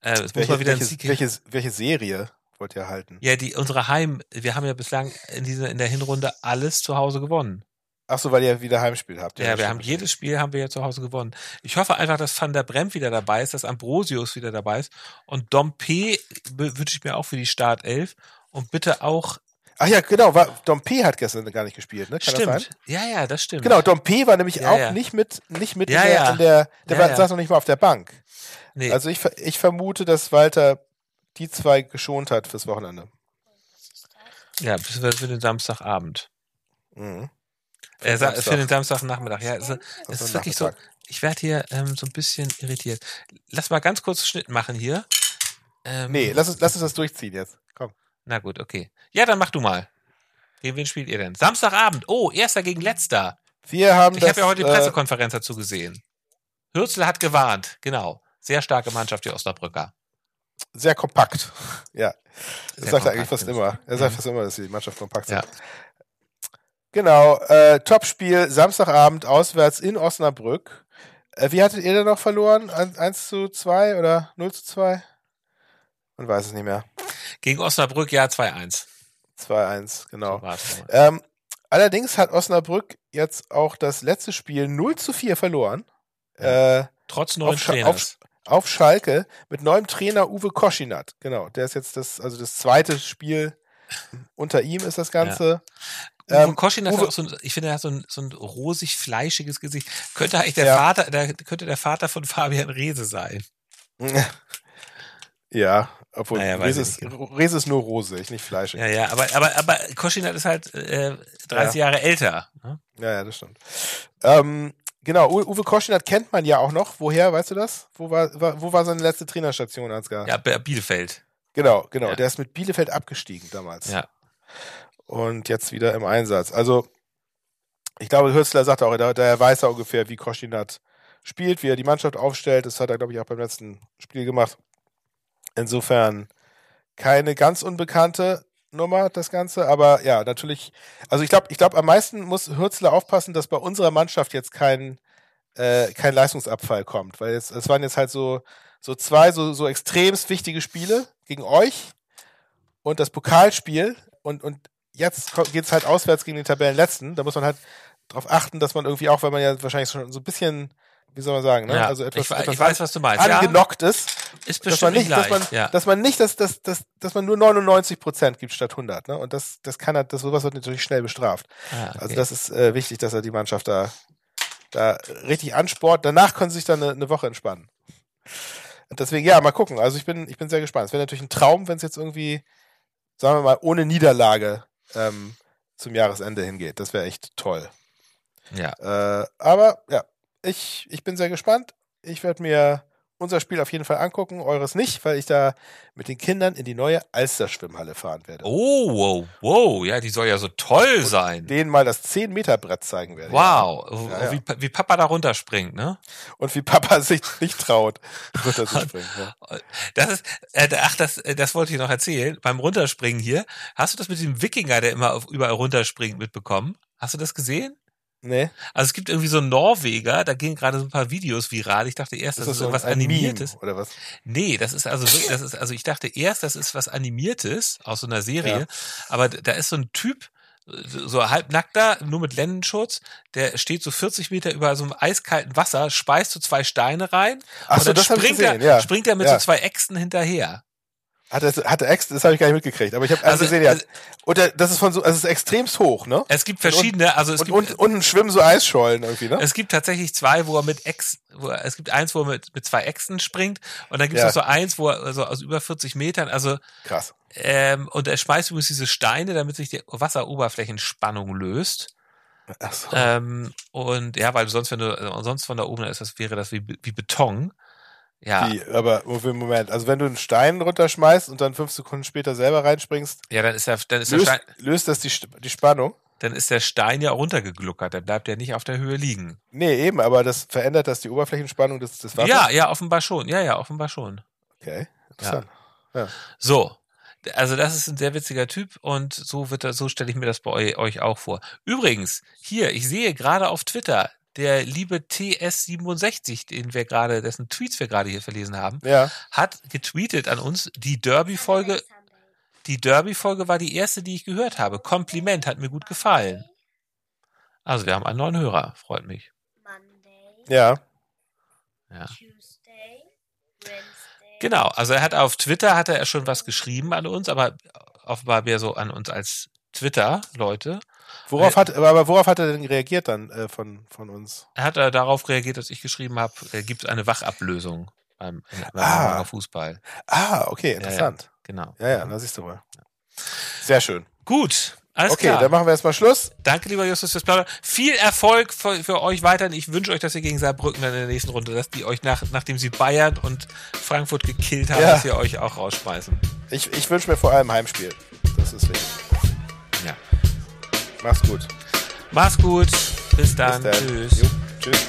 Äh, es welche, muss mal wieder welche, Sieg welche, welche Serie wollt ihr halten? Ja, die unsere Heim. Wir haben ja bislang in dieser in der Hinrunde alles zu Hause gewonnen. Ach so, weil ihr wieder Heimspiel habt. Ja, ja wir haben jedes Spiel haben wir ja zu Hause gewonnen. Ich hoffe einfach, dass Van der Bremt wieder dabei ist, dass Ambrosius wieder dabei ist und Dompe wünsche ich mir auch für die Startelf und bitte auch Ach ja, genau, war, Dompe hat gestern gar nicht gespielt, ne? Kann stimmt. Ja, ja, das stimmt. Genau, Dompe war nämlich ja, auch ja. nicht mit, nicht mit ja, in der, in der, der war, saß noch nicht mal auf der Bank. Nee. Also ich, ich vermute, dass Walter die zwei geschont hat fürs Wochenende. Ja, für den Samstagabend. Mhm. Für, äh, für den Samstagnachmittag, ja. Also, es ist wirklich so, ich werde hier ähm, so ein bisschen irritiert. Lass mal ganz kurz Schnitt machen hier. Ähm, nee, lass uns, lass uns das durchziehen jetzt. Komm. Na gut, okay. Ja, dann mach du mal. Gegen wen spielt ihr denn? Samstagabend. Oh, erster gegen letzter. Wir haben Ich habe ja heute die äh, Pressekonferenz äh, dazu gesehen. Hürzler hat gewarnt, genau. Sehr starke Mannschaft, die Osnabrücker. Sehr kompakt. Ja. Das sagt er eigentlich fast immer. Er sagt mhm. fast immer, dass die Mannschaft kompakt sind. Ja. Genau, äh, Topspiel, Samstagabend, auswärts in Osnabrück. Äh, wie hattet ihr denn noch verloren? 1 zu 2 oder 0 zu 2? Man weiß es nicht mehr. Gegen Osnabrück, ja, 2-1. 2-1, genau. Ähm, allerdings hat Osnabrück jetzt auch das letzte Spiel 0 zu 4 verloren. Äh, Trotz neuen Trainers. Auf, auf, Schalke mit neuem Trainer Uwe Koschinat. Genau, der ist jetzt das, also das zweite Spiel unter ihm ist das Ganze. Ähm, Koschin hat auch so ein, ich finde, er hat so ein, so ein rosig-fleischiges Gesicht. Könnte eigentlich der ja. Vater, der, könnte der Vater von Fabian Rehse sein. Ja, obwohl naja, Rehse, ist, Rehse ist nur rosig, nicht fleischig. Ja, ja, aber, aber, aber Koschinat ist halt äh, 30 ja. Jahre älter. Ne? Ja, ja, das stimmt. Ähm, genau, Uwe Koschinat kennt man ja auch noch. Woher, weißt du das? Wo war, war wo war seine letzte Trainerstation, Ansgar? Ja, Bielefeld. Genau, genau. Ja. Der ist mit Bielefeld abgestiegen damals. Ja und jetzt wieder im Einsatz. Also, ich glaube, Hürzler sagt auch, der, weiß er ungefähr, wie Koschinat spielt, wie er die Mannschaft aufstellt. Das hat er, glaube ich, auch beim letzten Spiel gemacht. Insofern keine ganz unbekannte Nummer, das Ganze. Aber ja, natürlich, also ich glaube, ich glaube, am meisten muss Hürzler aufpassen, dass bei unserer Mannschaft jetzt kein äh, kein Leistungsabfall kommt. Weil es, es waren jetzt halt so, so zwei so, so extremst wichtige Spiele gegen euch und das Pokalspiel und, und jetzt geht es halt auswärts gegen den Tabellenletzten. Da muss man halt darauf achten, dass man irgendwie auch, weil man ja wahrscheinlich schon so ein bisschen, wie soll man sagen, ne? Ja, also etwas, ich, etwas ich weiß, was du meinst. angenockt ist, Ist dass man bestimmt nicht, nicht dass man, leicht. ja. dass man nicht, dass, dass, dass, dass man nur 99 Prozent gibt statt 100, ne? Und das, das kann er, das sowas wird natürlich schnell bestraft. Ah, okay. Also das ist äh, wichtig, dass er die Mannschaft da, da richtig ansport. Danach können sie sich dann eine, eine Woche entspannen. Und deswegen, ja, mal gucken. Also ich bin, ich bin sehr gespannt. Es wäre natürlich ein Traum, wenn es jetzt irgendwie, sagen wir mal, ohne Niederlage ähm, zum Jahresende hingeht. Das wäre echt toll. ja. Äh, aber ja, ich, ich bin sehr gespannt. Ich werde mir unser Spiel auf jeden Fall angucken, eures nicht, weil ich da mit den Kindern in die neue Alster-Schwimmhalle fahren werde. Oh, wow, wow, ja, die soll ja so toll sein. Denen mal das 10-Meter-Brett zeigen werde. Wow, Ja, ja. Wie, wie Papa da runterspringt, ne? Und wie Papa sich nicht traut, runterzuspringen. Ja. Das ist, äh, ach, das, das wollte ich noch erzählen. Beim Runterspringen hier, hast du das mit dem Wikinger, der immer auf, überall runterspringt, mitbekommen? Hast du das gesehen? Nee, Also es gibt irgendwie so einen Norweger, da gehen gerade so ein paar Videos viral. Ich dachte erst, das, ist so ein Animiertes. Meme, oder was? Nee, das ist also wirklich, das ist, also ich dachte erst, das ist was Animiertes aus so einer Serie, Ja. aber da ist so ein Typ, so halbnackter, nur mit Lendenschutz, der steht so 40 Meter über so einem eiskalten Wasser, speist so zwei Steine rein Ach und so, dann das springt, gesehen, er, ja. springt er mit Ja. so zwei Äxten hinterher. Hat er, hat er Ex, das habe ich gar nicht mitgekriegt, aber ich habe alles Also, gesehen, ja. also- Und das ist von so, also es ist extremst hoch, ne? Es gibt verschiedene, also es und, gibt, und unten schwimmen so Eisschollen irgendwie, ne? es gibt tatsächlich zwei, wo er mit Ex, wo er, es gibt eins, wo er mit, mit zwei Äxten springt und dann gibt es Ja. noch so eins, wo er also aus über 40 Metern, also Krass. ähm, und er schmeißt übrigens diese Steine, damit sich die Wasseroberflächenspannung löst. Ach so. Ähm, und ja, weil sonst, wenn du äh, sonst von da oben, ist das, wäre das wie, wie Beton. Ja, Wie, aber Moment, also wenn du einen Stein runterschmeißt und dann fünf Sekunden später selber reinspringst, ja, dann ist der, dann ist der löst, Stein, löst das die, die Spannung? dann ist der Stein ja runtergegluckert, dann bleibt er nicht auf der Höhe liegen. Nee, eben, aber das verändert das die Oberflächenspannung des, des Wassers? Ja, ja, offenbar schon. Ja, ja, offenbar schon. Okay, interessant. So. Also das ist ein sehr witziger Typ und so wird das, so stelle ich mir das bei eu- euch auch vor. Übrigens, hier, ich sehe gerade auf Twitter, der liebe TS67, den wir gerade, dessen Tweets wir gerade hier verlesen haben, Ja, hat getweetet an uns, die Derby-Folge, die Derby-Folge war die erste, die ich gehört habe. Kompliment, hat mir gut gefallen. Also wir haben einen neuen Hörer, freut mich. Monday, ja. Ja. Tuesday, Wednesday. Genau, also er hat auf Twitter hatte er schon was geschrieben an uns, aber offenbar mehr so an uns als Twitter-Leute. Worauf hat, aber worauf hat er denn reagiert dann äh, von, von uns? Er hat äh, darauf reagiert, dass ich geschrieben habe, er gibt eine Wachablösung beim, beim Ah. Fußball. Ah, okay, interessant. Genau. Ja, ja, da siehst du mal. Sehr schön. Gut, alles okay, klar. dann machen wir erstmal Schluss. Danke, lieber Justus, fürs Plaudern. Viel Erfolg für, für euch weiterhin. Ich wünsche euch, dass ihr gegen Saarbrücken dann in der nächsten Runde, dass die euch nach, nachdem sie Bayern und Frankfurt gekillt haben, Ja. dass sie euch auch rausschmeißen. Ich, ich wünsche mir vor allem Heimspiel. Das ist wichtig. Ja. Mach's gut. Mach's gut. Bis dann. Bis dann. Tschüss. Jo, tschüss.